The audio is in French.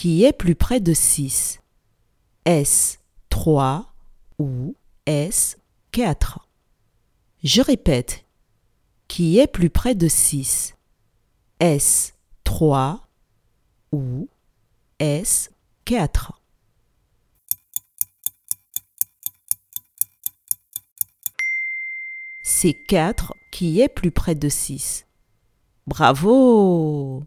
qui est plus près de 6 Est-ce 3 ou est-ce 4 Je répète. Qui est plus près de 6 Est-ce 3 ou est-ce 4 C'est 4 qui est plus près de 6. Bravo!